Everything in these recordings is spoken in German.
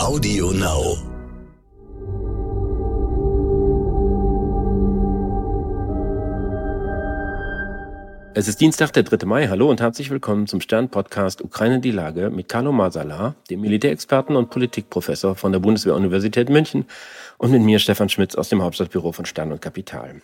Audio Now. Es ist Dienstag, der 3. Mai. Hallo und herzlich willkommen zum Stern-Podcast Ukraine die Lage mit Carlo Masala, dem Militärexperten und Politikprofessor von der Bundeswehr-Universität München und mit mir Stefan Schmitz aus dem Hauptstadtbüro von Stern und Kapital.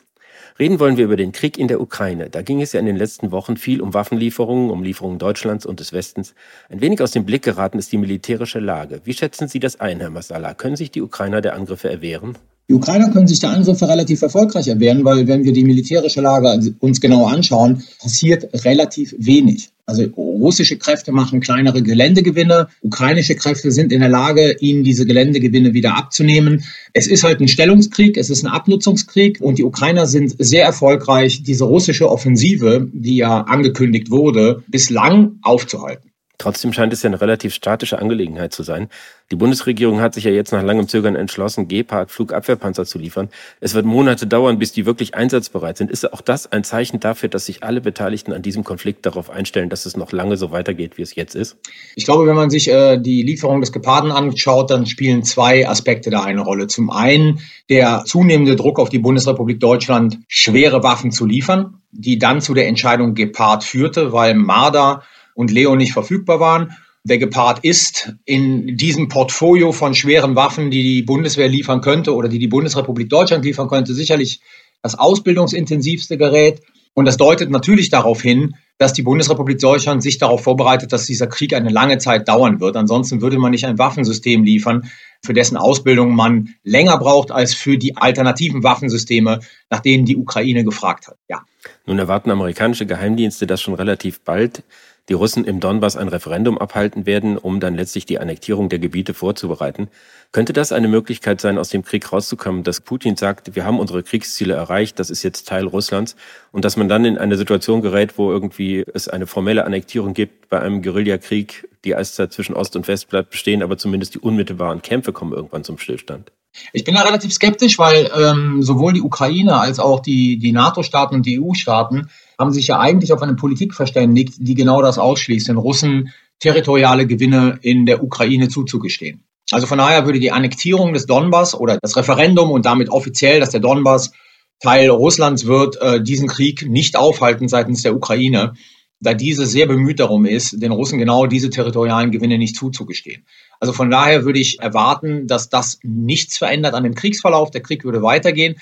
Reden wollen wir über den Krieg in der Ukraine. Da ging es ja in den letzten Wochen viel um Waffenlieferungen, um Lieferungen Deutschlands und des Westens. Ein wenig aus dem Blick geraten ist die militärische Lage. Wie schätzen Sie das ein, Herr Masala? Können sich die Ukrainer der Angriffe erwehren? Die Ukrainer können sich der Angriffe relativ erfolgreich erwehren, weil wenn wir die militärische Lage uns genauer anschauen, passiert relativ wenig. Also russische Kräfte machen kleinere Geländegewinne, ukrainische Kräfte sind in der Lage, ihnen diese Geländegewinne wieder abzunehmen. Es ist halt ein Stellungskrieg, es ist ein Abnutzungskrieg und die Ukrainer sind sehr erfolgreich, diese russische Offensive, die ja angekündigt wurde, bislang aufzuhalten. Trotzdem scheint es ja eine relativ statische Angelegenheit zu sein. Die Bundesregierung hat sich ja jetzt nach langem Zögern entschlossen, Gepard Flugabwehrpanzer zu liefern. Es wird Monate dauern, bis die wirklich einsatzbereit sind. Ist auch das ein Zeichen dafür, dass sich alle Beteiligten an diesem Konflikt darauf einstellen, dass es noch lange so weitergeht, wie es jetzt ist? Ich glaube, wenn man sich äh, die Lieferung des Geparden anschaut, dann spielen zwei Aspekte da eine Rolle. Zum einen der zunehmende Druck auf die Bundesrepublik Deutschland, schwere Waffen zu liefern, die dann zu der Entscheidung Gepard führte, weil Marder und Leo nicht verfügbar waren. Der Gepard ist in diesem Portfolio von schweren Waffen, die die Bundeswehr liefern könnte oder die die Bundesrepublik Deutschland liefern könnte, sicherlich das ausbildungsintensivste Gerät. Und das deutet natürlich darauf hin, dass die Bundesrepublik Deutschland sich darauf vorbereitet, dass dieser Krieg eine lange Zeit dauern wird. Ansonsten würde man nicht ein Waffensystem liefern, für dessen Ausbildung man länger braucht als für die alternativen Waffensysteme, nach denen die Ukraine gefragt hat. Ja. Nun erwarten amerikanische Geheimdienste das schon relativ bald die Russen im Donbass ein Referendum abhalten werden, um dann letztlich die Annektierung der Gebiete vorzubereiten. Könnte das eine Möglichkeit sein, aus dem Krieg rauszukommen, dass Putin sagt, wir haben unsere Kriegsziele erreicht, das ist jetzt Teil Russlands und dass man dann in eine Situation gerät, wo irgendwie es eine formelle Annektierung gibt bei einem Guerillakrieg, die Eiszeit zwischen Ost und West bleibt bestehen, aber zumindest die unmittelbaren Kämpfe kommen irgendwann zum Stillstand? Ich bin da relativ skeptisch, weil ähm, sowohl die Ukraine als auch die, die NATO-Staaten und die EU-Staaten haben sich ja eigentlich auf eine Politik verständigt, die genau das ausschließt, den Russen territoriale Gewinne in der Ukraine zuzugestehen. Also von daher würde die Annektierung des Donbass oder das Referendum und damit offiziell, dass der Donbass Teil Russlands wird, äh, diesen Krieg nicht aufhalten seitens der Ukraine, da diese sehr bemüht darum ist, den Russen genau diese territorialen Gewinne nicht zuzugestehen. Also von daher würde ich erwarten, dass das nichts verändert an dem Kriegsverlauf. Der Krieg würde weitergehen.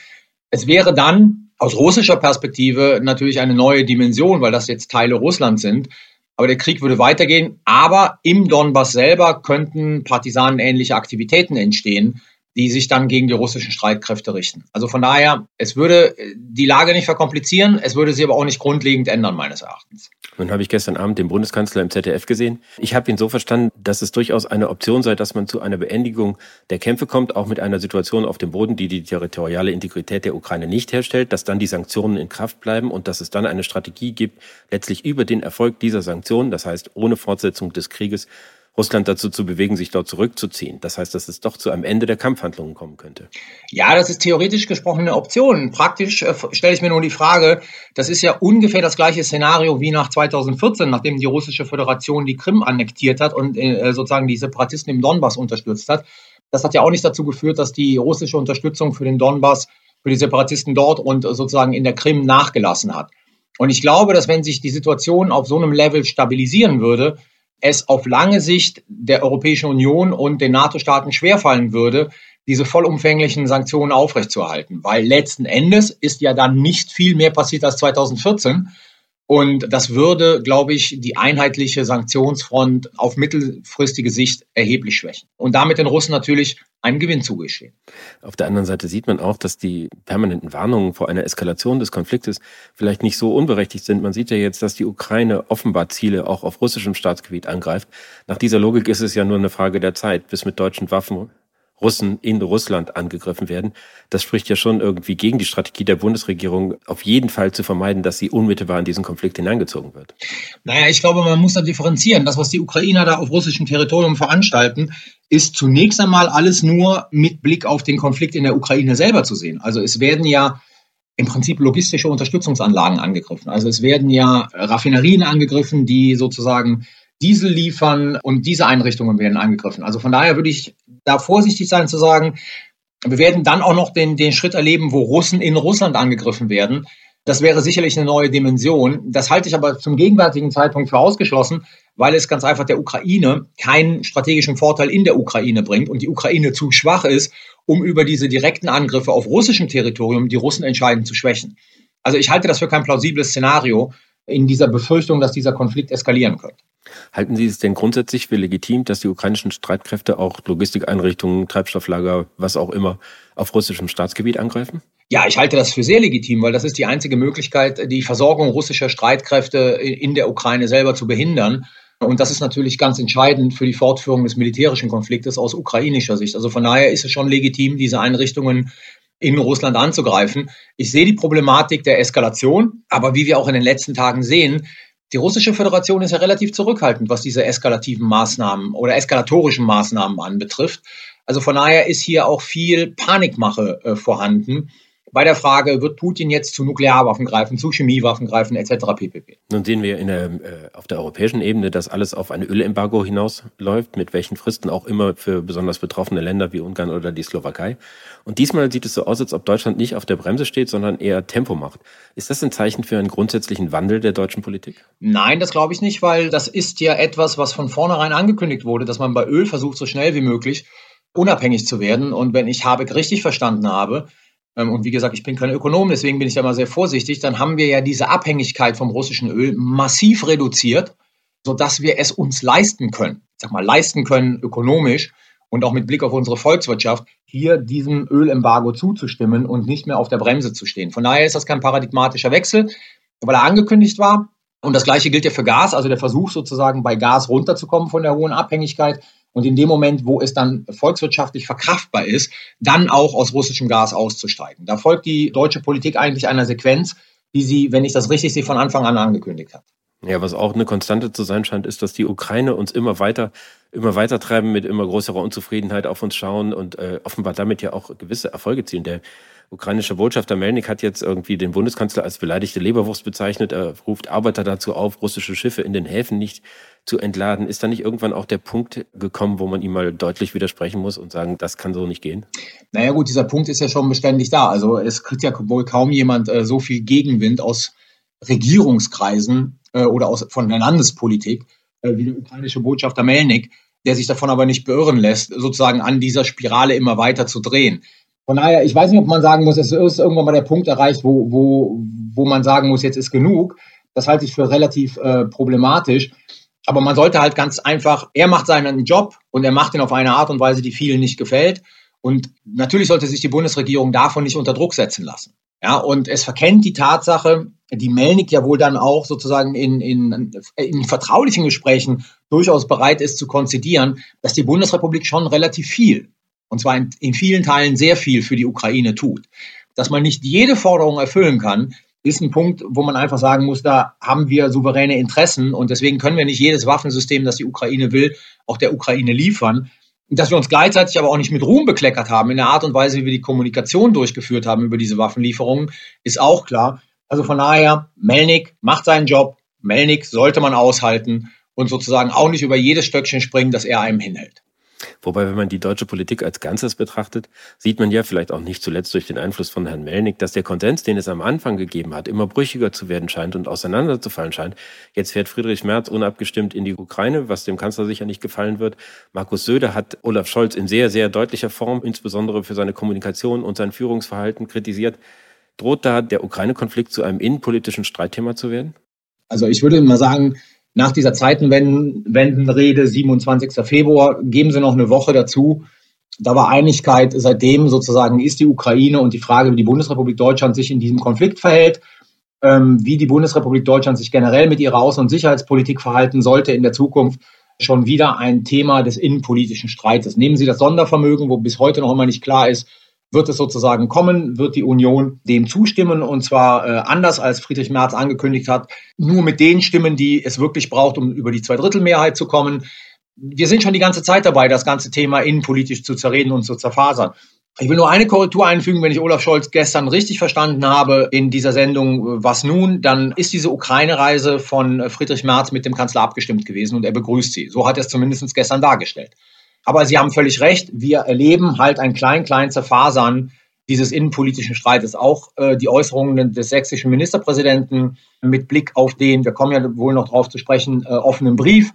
Es wäre dann aus russischer Perspektive natürlich eine neue Dimension, weil das jetzt Teile Russlands sind. Aber der Krieg würde weitergehen. Aber im Donbass selber könnten partisanenähnliche Aktivitäten entstehen, die sich dann gegen die russischen Streitkräfte richten. Also von daher, es würde die Lage nicht verkomplizieren, es würde sie aber auch nicht grundlegend ändern, meines Erachtens. Nun habe ich gestern Abend den Bundeskanzler im ZDF gesehen. Ich habe ihn so verstanden, dass es durchaus eine Option sei, dass man zu einer Beendigung der Kämpfe kommt, auch mit einer Situation auf dem Boden, die die territoriale Integrität der Ukraine nicht herstellt, dass dann die Sanktionen in Kraft bleiben und dass es dann eine Strategie gibt, letztlich über den Erfolg dieser Sanktionen, das heißt ohne Fortsetzung des Krieges, Russland dazu zu bewegen, sich dort zurückzuziehen. Das heißt, dass es doch zu einem Ende der Kampfhandlungen kommen könnte. Ja, das ist theoretisch gesprochen eine Option. Praktisch äh, stelle ich mir nur die Frage, das ist ja ungefähr das gleiche Szenario wie nach 2014, nachdem die russische Föderation die Krim annektiert hat und äh, sozusagen die Separatisten im Donbass unterstützt hat. Das hat ja auch nicht dazu geführt, dass die russische Unterstützung für den Donbass, für die Separatisten dort und sozusagen in der Krim nachgelassen hat. Und ich glaube, dass wenn sich die Situation auf so einem Level stabilisieren würde, es auf lange Sicht der Europäischen Union und den NATO-Staaten schwerfallen würde, diese vollumfänglichen Sanktionen aufrechtzuerhalten. Weil letzten Endes ist ja dann nicht viel mehr passiert als 2014. Und das würde, glaube ich, die einheitliche Sanktionsfront auf mittelfristige Sicht erheblich schwächen. Und damit den Russen natürlich einen Gewinn zugestehen. Auf der anderen Seite sieht man auch, dass die permanenten Warnungen vor einer Eskalation des Konfliktes vielleicht nicht so unberechtigt sind. Man sieht ja jetzt, dass die Ukraine offenbar Ziele auch auf russischem Staatsgebiet angreift. Nach dieser Logik ist es ja nur eine Frage der Zeit, bis mit deutschen Waffen Russen in Russland angegriffen werden. Das spricht ja schon irgendwie gegen die Strategie der Bundesregierung, auf jeden Fall zu vermeiden, dass sie unmittelbar in diesen Konflikt hineingezogen wird. Naja, ich glaube, man muss da differenzieren. Das, was die Ukrainer da auf russischem Territorium veranstalten, ist zunächst einmal alles nur mit Blick auf den Konflikt in der Ukraine selber zu sehen. Also es werden ja im Prinzip logistische Unterstützungsanlagen angegriffen. Also es werden ja Raffinerien angegriffen, die sozusagen Diesel liefern und diese Einrichtungen werden angegriffen. Also von daher würde ich da vorsichtig sein zu sagen, wir werden dann auch noch den, den Schritt erleben, wo Russen in Russland angegriffen werden. Das wäre sicherlich eine neue Dimension. Das halte ich aber zum gegenwärtigen Zeitpunkt für ausgeschlossen, weil es ganz einfach der Ukraine keinen strategischen Vorteil in der Ukraine bringt und die Ukraine zu schwach ist, um über diese direkten Angriffe auf russischem Territorium die Russen entscheidend zu schwächen. Also ich halte das für kein plausibles Szenario in dieser Befürchtung, dass dieser Konflikt eskalieren könnte. Halten Sie es denn grundsätzlich für legitim, dass die ukrainischen Streitkräfte auch Logistikeinrichtungen, Treibstofflager, was auch immer, auf russischem Staatsgebiet angreifen? Ja, ich halte das für sehr legitim, weil das ist die einzige Möglichkeit, die Versorgung russischer Streitkräfte in der Ukraine selber zu behindern. Und das ist natürlich ganz entscheidend für die Fortführung des militärischen Konfliktes aus ukrainischer Sicht. Also von daher ist es schon legitim, diese Einrichtungen in Russland anzugreifen. Ich sehe die Problematik der Eskalation, aber wie wir auch in den letzten Tagen sehen, die russische Föderation ist ja relativ zurückhaltend, was diese eskalativen Maßnahmen oder eskalatorischen Maßnahmen anbetrifft. Also von daher ist hier auch viel Panikmache äh, vorhanden bei der Frage, wird Putin jetzt zu Nuklearwaffen greifen, zu Chemiewaffen greifen, etc. pp. Nun sehen wir der, äh, auf der europäischen Ebene, dass alles auf ein Ölembargo hinausläuft, mit welchen Fristen auch immer für besonders betroffene Länder wie Ungarn oder die Slowakei. Und diesmal sieht es so aus, als ob Deutschland nicht auf der Bremse steht, sondern eher Tempo macht. Ist das ein Zeichen für einen grundsätzlichen Wandel der deutschen Politik? Nein, das glaube ich nicht, weil das ist ja etwas, was von vornherein angekündigt wurde, dass man bei Öl versucht, so schnell wie möglich unabhängig zu werden. Und wenn ich Habeck richtig verstanden habe, und wie gesagt, ich bin kein Ökonom, deswegen bin ich da mal sehr vorsichtig, dann haben wir ja diese Abhängigkeit vom russischen Öl massiv reduziert, sodass wir es uns leisten können, ich sag mal, leisten können ökonomisch und auch mit Blick auf unsere Volkswirtschaft, hier diesem Ölembargo zuzustimmen und nicht mehr auf der Bremse zu stehen. Von daher ist das kein paradigmatischer Wechsel, weil er angekündigt war. Und das Gleiche gilt ja für Gas, also der Versuch sozusagen bei Gas runterzukommen von der hohen Abhängigkeit und in dem Moment, wo es dann volkswirtschaftlich verkraftbar ist, dann auch aus russischem Gas auszusteigen. Da folgt die deutsche Politik eigentlich einer Sequenz, die sie, wenn ich das richtig sehe, von Anfang an angekündigt hat. Ja, was auch eine Konstante zu sein scheint, ist, dass die Ukraine uns immer weiter, immer weiter treiben, mit immer größerer Unzufriedenheit auf uns schauen und äh, offenbar damit ja auch gewisse Erfolge zielen. Der ukrainische Botschafter Melnik hat jetzt irgendwie den Bundeskanzler als beleidigte Leberwurst bezeichnet. Er ruft Arbeiter dazu auf, russische Schiffe in den Häfen nicht zu entladen. Ist da nicht irgendwann auch der Punkt gekommen, wo man ihm mal deutlich widersprechen muss und sagen, das kann so nicht gehen? Naja gut, dieser Punkt ist ja schon beständig da. Also es kriegt ja wohl kaum jemand äh, so viel Gegenwind aus Regierungskreisen äh, oder aus, von der Landespolitik äh, wie der ukrainische Botschafter Melnik, der sich davon aber nicht beirren lässt, sozusagen an dieser Spirale immer weiter zu drehen. Von daher, ich weiß nicht, ob man sagen muss, es ist irgendwann mal der Punkt erreicht, wo, wo, wo man sagen muss, jetzt ist genug. Das halte ich für relativ äh, problematisch. Aber man sollte halt ganz einfach, er macht seinen Job und er macht ihn auf eine Art und Weise, die vielen nicht gefällt. Und natürlich sollte sich die Bundesregierung davon nicht unter Druck setzen lassen. Ja, und es verkennt die Tatsache, die Melnik ja wohl dann auch sozusagen in, in, in vertraulichen Gesprächen durchaus bereit ist zu konzidieren, dass die Bundesrepublik schon relativ viel und zwar in, in vielen Teilen sehr viel für die Ukraine tut. Dass man nicht jede Forderung erfüllen kann, ist ein Punkt, wo man einfach sagen muss, da haben wir souveräne Interessen und deswegen können wir nicht jedes Waffensystem, das die Ukraine will, auch der Ukraine liefern. Dass wir uns gleichzeitig aber auch nicht mit Ruhm bekleckert haben in der Art und Weise, wie wir die Kommunikation durchgeführt haben über diese Waffenlieferungen, ist auch klar. Also von daher, Melnik macht seinen Job. Melnik sollte man aushalten und sozusagen auch nicht über jedes Stöckchen springen, das er einem hinhält. Wobei, wenn man die deutsche Politik als Ganzes betrachtet, sieht man ja vielleicht auch nicht zuletzt durch den Einfluss von Herrn Melnick, dass der Konsens, den es am Anfang gegeben hat, immer brüchiger zu werden scheint und auseinanderzufallen scheint. Jetzt fährt Friedrich Merz unabgestimmt in die Ukraine, was dem Kanzler sicher nicht gefallen wird. Markus Söder hat Olaf Scholz in sehr, sehr deutlicher Form, insbesondere für seine Kommunikation und sein Führungsverhalten kritisiert. Droht da der Ukraine-Konflikt zu einem innenpolitischen Streitthema zu werden? Also ich würde mal sagen, nach dieser Zeitenwendenrede, 27. Februar, geben Sie noch eine Woche dazu. Da war Einigkeit. Seitdem sozusagen ist die Ukraine und die Frage, wie die Bundesrepublik Deutschland sich in diesem Konflikt verhält, ähm, wie die Bundesrepublik Deutschland sich generell mit ihrer Außen- und Sicherheitspolitik verhalten sollte in der Zukunft, schon wieder ein Thema des innenpolitischen Streites. Nehmen Sie das Sondervermögen, wo bis heute noch immer nicht klar ist, wird es sozusagen kommen, wird die Union dem zustimmen und zwar äh, anders als Friedrich Merz angekündigt hat, nur mit den Stimmen, die es wirklich braucht, um über die Zweidrittelmehrheit zu kommen. Wir sind schon die ganze Zeit dabei, das ganze Thema innenpolitisch zu zerreden und zu zerfasern. Ich will nur eine Korrektur einfügen, wenn ich Olaf Scholz gestern richtig verstanden habe in dieser Sendung, was nun, dann ist diese Ukraine-Reise von Friedrich Merz mit dem Kanzler abgestimmt gewesen und er begrüßt sie. So hat er es zumindest gestern dargestellt. Aber Sie haben völlig recht, wir erleben halt ein klein, klein Zerfasern dieses innenpolitischen Streites. Auch äh, die Äußerungen des sächsischen Ministerpräsidenten mit Blick auf den, wir kommen ja wohl noch darauf zu sprechen, äh, offenen Brief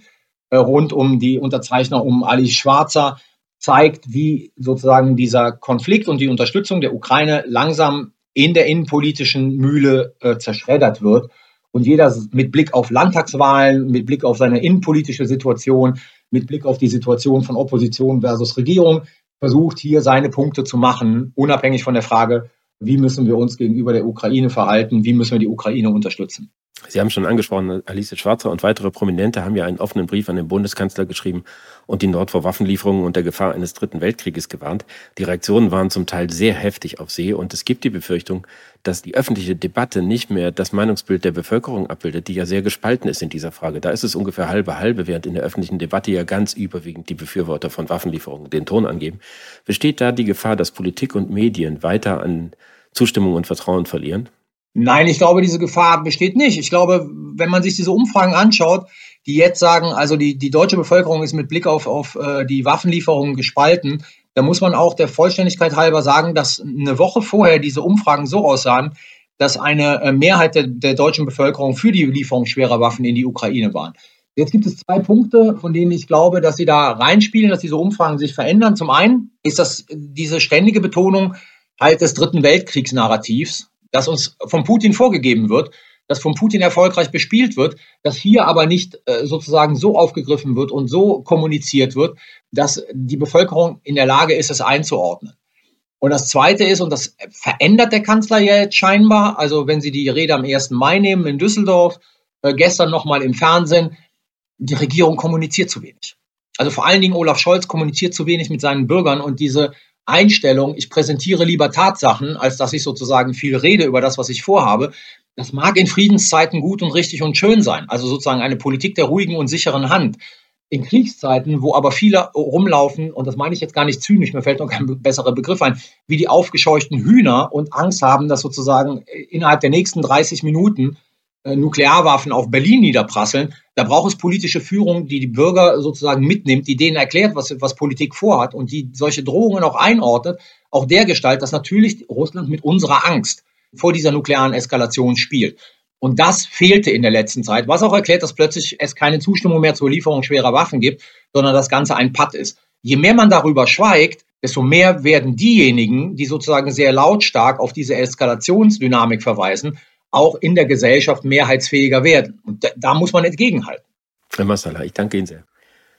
äh, rund um die Unterzeichner um Ali Schwarzer, zeigt, wie sozusagen dieser Konflikt und die Unterstützung der Ukraine langsam in der innenpolitischen Mühle äh, zerschreddert wird. Und jeder mit Blick auf Landtagswahlen, mit Blick auf seine innenpolitische Situation, mit Blick auf die Situation von Opposition versus Regierung versucht hier seine Punkte zu machen, unabhängig von der Frage, wie müssen wir uns gegenüber der Ukraine verhalten, wie müssen wir die Ukraine unterstützen. Sie haben schon angesprochen, Alice Schwarzer und weitere Prominente haben ja einen offenen Brief an den Bundeskanzler geschrieben und die Nord vor Waffenlieferungen und der Gefahr eines dritten Weltkrieges gewarnt. Die Reaktionen waren zum Teil sehr heftig auf See und es gibt die Befürchtung, dass die öffentliche Debatte nicht mehr das Meinungsbild der Bevölkerung abbildet, die ja sehr gespalten ist in dieser Frage. Da ist es ungefähr halbe halbe, während in der öffentlichen Debatte ja ganz überwiegend die Befürworter von Waffenlieferungen den Ton angeben. Besteht da die Gefahr, dass Politik und Medien weiter an Zustimmung und Vertrauen verlieren? Nein, ich glaube, diese Gefahr besteht nicht. Ich glaube, wenn man sich diese Umfragen anschaut, die jetzt sagen, also die, die deutsche Bevölkerung ist mit Blick auf, auf äh, die Waffenlieferungen gespalten, da muss man auch der Vollständigkeit halber sagen, dass eine Woche vorher diese Umfragen so aussahen, dass eine äh, Mehrheit der, der deutschen Bevölkerung für die Lieferung schwerer Waffen in die Ukraine waren. Jetzt gibt es zwei Punkte, von denen ich glaube, dass sie da reinspielen, dass diese Umfragen sich verändern. Zum einen ist das diese ständige Betonung halt des Dritten Weltkriegsnarrativs, das uns von Putin vorgegeben wird, das von Putin erfolgreich bespielt wird, das hier aber nicht äh, sozusagen so aufgegriffen wird und so kommuniziert wird, dass die Bevölkerung in der Lage ist, es einzuordnen. Und das Zweite ist, und das verändert der Kanzler ja jetzt scheinbar, also wenn Sie die Rede am 1. Mai nehmen in Düsseldorf, äh, gestern nochmal im Fernsehen, die Regierung kommuniziert zu wenig. Also vor allen Dingen Olaf Scholz kommuniziert zu wenig mit seinen Bürgern und diese Einstellung, ich präsentiere lieber Tatsachen, als dass ich sozusagen viel rede über das, was ich vorhabe. Das mag in Friedenszeiten gut und richtig und schön sein. Also sozusagen eine Politik der ruhigen und sicheren Hand. In Kriegszeiten, wo aber viele rumlaufen, und das meine ich jetzt gar nicht zynisch, mir fällt noch kein besserer Begriff ein, wie die aufgescheuchten Hühner und Angst haben, dass sozusagen innerhalb der nächsten 30 Minuten äh, Nuklearwaffen auf Berlin niederprasseln. Da braucht es politische Führung, die die Bürger sozusagen mitnimmt, die denen erklärt, was, was Politik vorhat und die solche Drohungen auch einordnet, auch der Gestalt, dass natürlich Russland mit unserer Angst vor dieser nuklearen Eskalation spielt. Und das fehlte in der letzten Zeit, was auch erklärt, dass plötzlich es keine Zustimmung mehr zur Lieferung schwerer Waffen gibt, sondern das Ganze ein Patt ist. Je mehr man darüber schweigt, desto mehr werden diejenigen, die sozusagen sehr lautstark auf diese Eskalationsdynamik verweisen, auch in der Gesellschaft mehrheitsfähiger werden. Und da, da muss man entgegenhalten. Herr Massala, ich danke Ihnen sehr.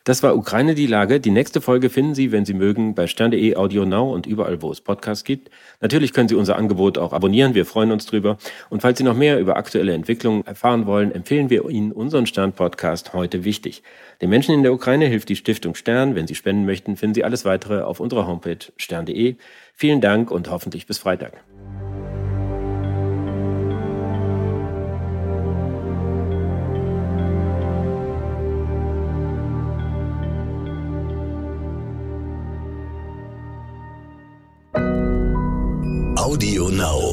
Das war Ukraine die Lage. Die nächste Folge finden Sie, wenn Sie mögen, bei stern.de, Audio Now und überall, wo es Podcasts gibt. Natürlich können Sie unser Angebot auch abonnieren. Wir freuen uns drüber. Und falls Sie noch mehr über aktuelle Entwicklungen erfahren wollen, empfehlen wir Ihnen unseren Stern-Podcast heute wichtig. Den Menschen in der Ukraine hilft die Stiftung Stern. Wenn Sie spenden möchten, finden Sie alles weitere auf unserer Homepage stern.de. Vielen Dank und hoffentlich bis Freitag. Audio Now.